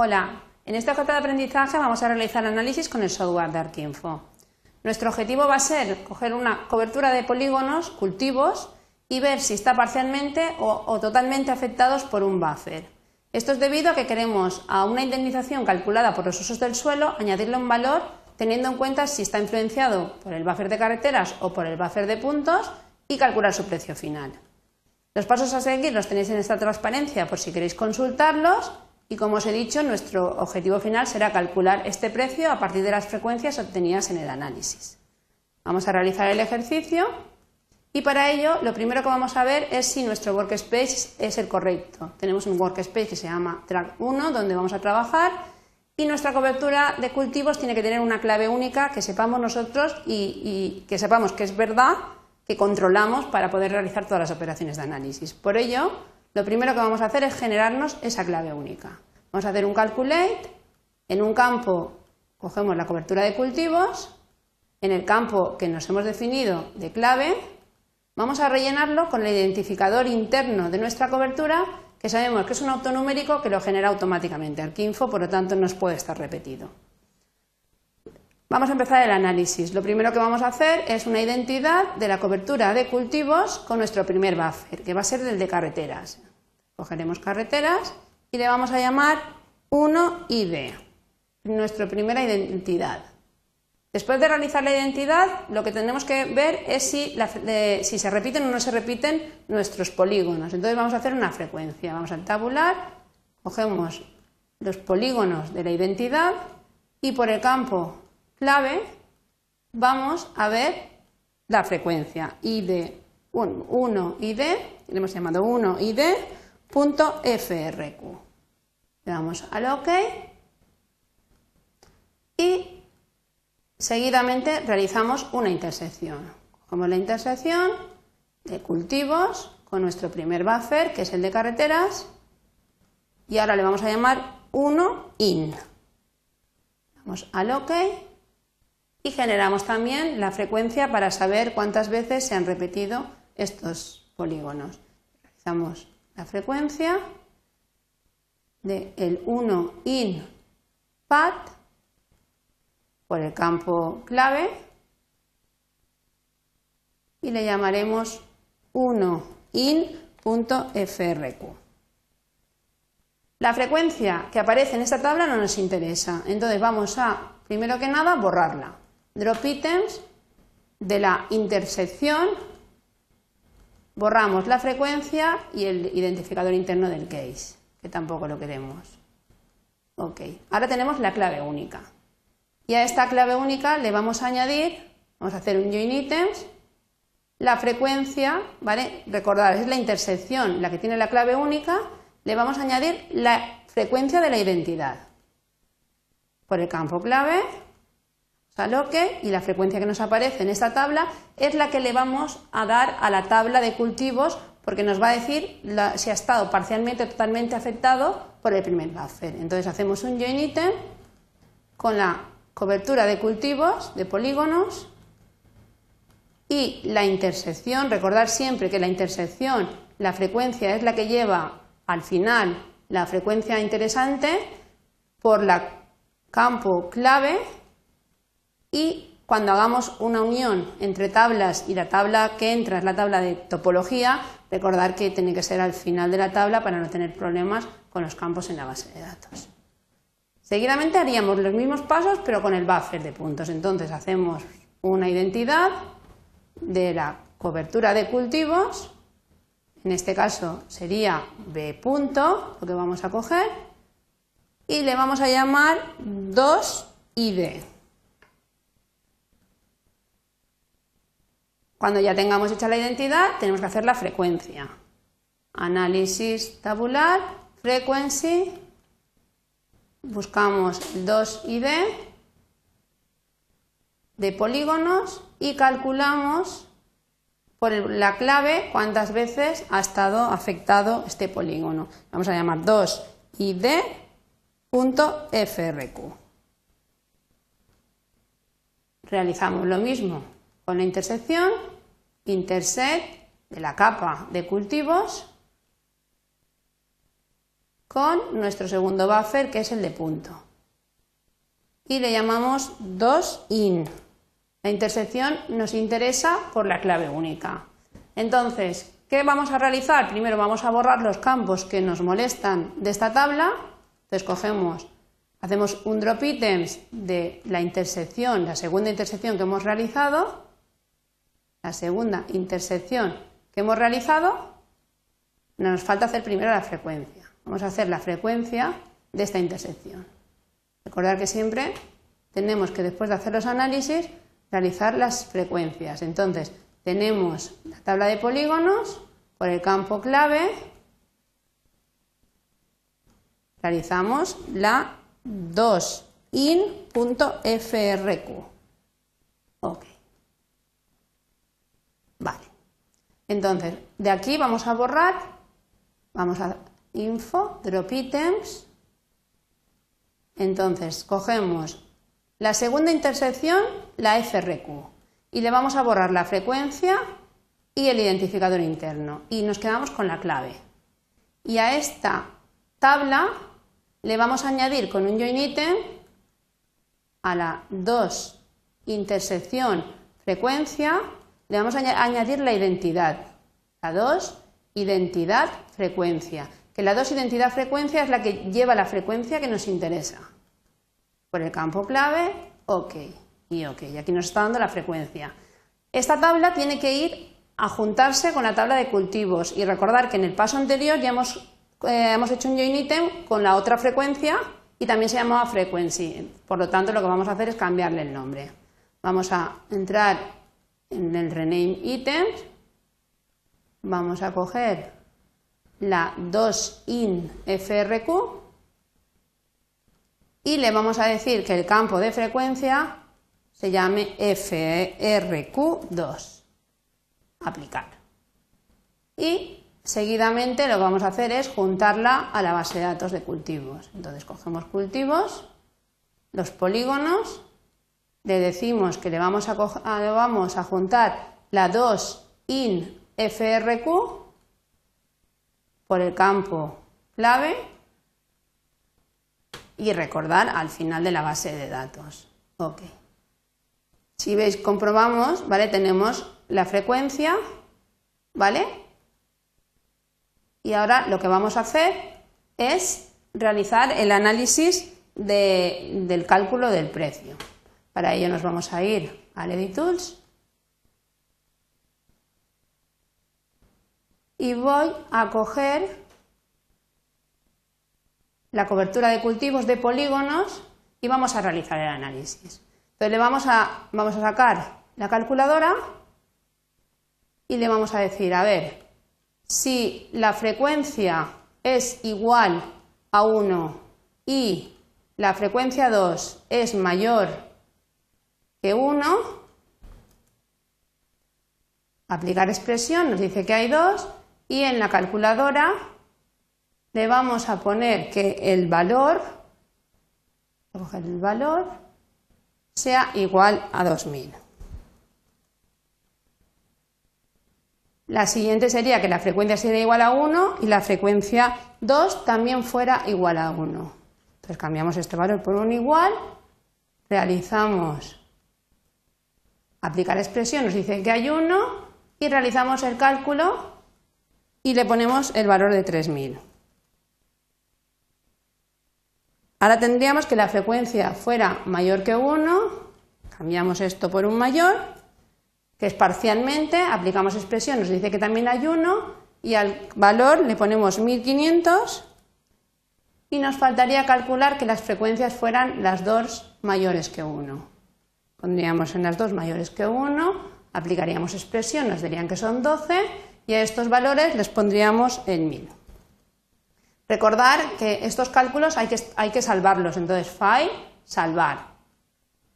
Hola, en esta carta de aprendizaje vamos a realizar análisis con el software de Arquinfo. Nuestro objetivo va a ser coger una cobertura de polígonos, cultivos, y ver si está parcialmente o, o, totalmente afectados por un buffer. Esto es debido a que queremos a una indemnización calculada por los usos del suelo añadirle un valor teniendo en cuenta si está influenciado por el buffer de carreteras o por el buffer de puntos y calcular su precio final. Los pasos a seguir los tenéis en esta transparencia por si queréis consultarlos y como os he dicho, nuestro objetivo final será calcular este precio a partir de las frecuencias obtenidas en el análisis. Vamos a realizar el ejercicio y para ello lo primero que vamos a ver es si nuestro workspace es el correcto. Tenemos un workspace que se llama track 1 donde vamos a trabajar y nuestra cobertura de cultivos tiene que tener una clave única que sepamos nosotros y, y que sepamos que es verdad que controlamos para poder realizar todas las operaciones de análisis. Por ello, lo primero que vamos a hacer es generarnos esa clave única. Vamos a hacer un calculate, en un campo cogemos la cobertura de cultivos, en el campo que nos hemos definido de clave, vamos a rellenarlo con el identificador interno de nuestra cobertura, que sabemos que es un autonumérico que lo genera automáticamente Arquinfo, por lo tanto no puede estar repetido. Vamos a empezar el análisis. Lo primero que vamos a hacer es una identidad de la cobertura de cultivos con nuestro primer buffer, que va a ser el de carreteras. Cogeremos carreteras y le vamos a llamar 1ID, nuestra primera identidad. Después de realizar la identidad, lo que tenemos que ver es si, si, se repiten o no se repiten nuestros polígonos. Entonces vamos a hacer una frecuencia. Vamos a tabular, cogemos los polígonos de la identidad y por el campo clave vamos a ver la frecuencia ID 1, ID, le hemos llamado 1 ID .frq. Le damos al OK y seguidamente realizamos una intersección. Cogemos la intersección de cultivos con nuestro primer buffer, que es el de carreteras, y ahora le vamos a llamar 1 in. Damos al OK y generamos también la frecuencia para saber cuántas veces se han repetido estos polígonos. Realizamos la frecuencia del el 1 in pat por el campo clave y le llamaremos 1 in.frq. La frecuencia que aparece en esta tabla no nos interesa, entonces vamos a, primero que nada, borrarla. Drop items de la intersección Borramos la frecuencia y el identificador interno del case, que tampoco lo queremos. Ok, ahora tenemos la clave única. Y a esta clave única le vamos a añadir, vamos a hacer un join items, la frecuencia, ¿vale? Recordad, es la intersección la que tiene la clave única, le vamos a añadir la frecuencia de la identidad. Por el campo clave, saloque y la frecuencia que nos aparece en esta tabla es la que le vamos a dar a la tabla de cultivos porque nos va a decir si ha estado parcialmente o totalmente afectado por el primer buffer. Entonces hacemos un join item con la cobertura de cultivos, de polígonos y la intersección, recordar siempre que la intersección, la frecuencia es la que lleva al final la frecuencia interesante por la campo clave y cuando hagamos una unión entre tablas y la tabla que entra es la tabla de topología, recordar que tiene que ser al final de la tabla para no tener problemas con los campos en la base de datos. Seguidamente haríamos los mismos pasos pero con el buffer de puntos. Entonces hacemos una identidad de la cobertura de cultivos, en este caso sería B punto, lo que vamos a coger, y le vamos a llamar 2ID. Cuando ya tengamos hecha la identidad, tenemos que hacer la frecuencia. Análisis tabular, frequency, buscamos 2ID de polígonos y calculamos por la clave cuántas veces ha estado afectado este polígono. Vamos a llamar 2id.frq. Realizamos lo mismo con la intersección, intersect de la capa de cultivos con nuestro segundo buffer que es el de punto. Y le llamamos 2in. La intersección nos interesa por la clave única. Entonces, ¿qué vamos a realizar? Primero vamos a borrar los campos que nos molestan de esta tabla. Entonces cogemos, hacemos un drop items de la intersección, la segunda intersección que hemos realizado, la segunda intersección que hemos realizado, nos falta hacer primero la frecuencia. Vamos a hacer la frecuencia de esta intersección. Recordar que siempre tenemos que después de hacer los análisis realizar las frecuencias. Entonces, tenemos la tabla de polígonos por el campo clave, realizamos la 2in.frq. Ok. Vale. Entonces, de aquí vamos a borrar, vamos a info, drop items. Entonces, cogemos la segunda intersección, la FRQ, y le vamos a borrar la frecuencia y el identificador interno, y nos quedamos con la clave. Y a esta tabla le vamos a añadir con un join item a la 2 intersección frecuencia, le vamos a añadir la identidad, la 2 identidad frecuencia, que la 2 identidad frecuencia es la que lleva la frecuencia que nos interesa por el campo clave, OK y OK. Y aquí nos está dando la frecuencia. Esta tabla tiene que ir a juntarse con la tabla de cultivos y recordar que en el paso anterior ya hemos, eh, hemos hecho un join item con la otra frecuencia y también se llamaba frequency. Por lo tanto, lo que vamos a hacer es cambiarle el nombre. Vamos a entrar en el rename items, vamos a coger la 2in frq y le vamos a decir que el campo de frecuencia se llame FRQ2. Aplicar. Y seguidamente lo que vamos a hacer es juntarla a la base de datos de cultivos. Entonces cogemos cultivos, los polígonos, le decimos que le vamos a, le vamos a juntar la 2 in FRQ por el campo clave y recordar al final de la base de datos. Ok. Si veis, comprobamos, ¿vale? Tenemos la frecuencia, ¿vale? Y ahora lo que vamos a hacer es realizar el análisis del cálculo del precio. Para ello nos vamos a ir al Edit Tools y voy a coger la cobertura de cultivos de polígonos y vamos a realizar el análisis. Entonces le vamos a, vamos a sacar la calculadora y le vamos a decir, a ver, si la frecuencia es igual a 1 y la frecuencia 2 es mayor que 1, aplicar expresión nos dice que hay 2 y en la calculadora le vamos a poner que el valor, el valor sea igual a 2000. La siguiente sería que la frecuencia sea igual a 1 y la frecuencia 2 también fuera igual a 1. Entonces cambiamos este valor por un igual, realizamos aplicar expresión, nos dice que hay 1 y realizamos el cálculo y le ponemos el valor de 3000. Ahora tendríamos que la frecuencia fuera mayor que 1, cambiamos esto por un mayor, que es parcialmente, aplicamos expresión, nos dice que también hay 1 y al valor le ponemos 1500 y nos faltaría calcular que las frecuencias fueran las dos mayores que 1. Pondríamos en las dos mayores que 1, aplicaríamos expresión, nos dirían que son 12 y a estos valores les pondríamos en 1000. Recordar que estos cálculos hay que, hay que salvarlos, entonces file, salvar,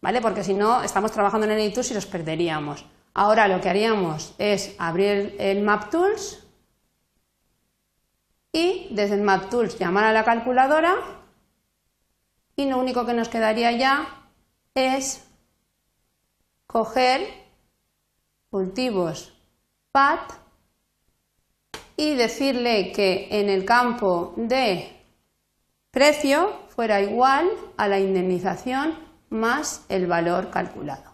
¿vale? Porque si no, estamos trabajando en el editor y los perderíamos. Ahora lo que haríamos es abrir el, Map Tools y desde el Map Tools llamar a la calculadora y lo único que nos quedaría ya es coger cultivos PAT y decirle que en el campo de precio fuera igual a la indemnización más el valor calculado.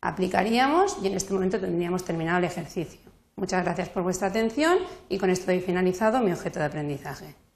Aplicaríamos y en este momento tendríamos terminado el ejercicio. Muchas gracias por vuestra atención y con esto he finalizado mi objeto de aprendizaje.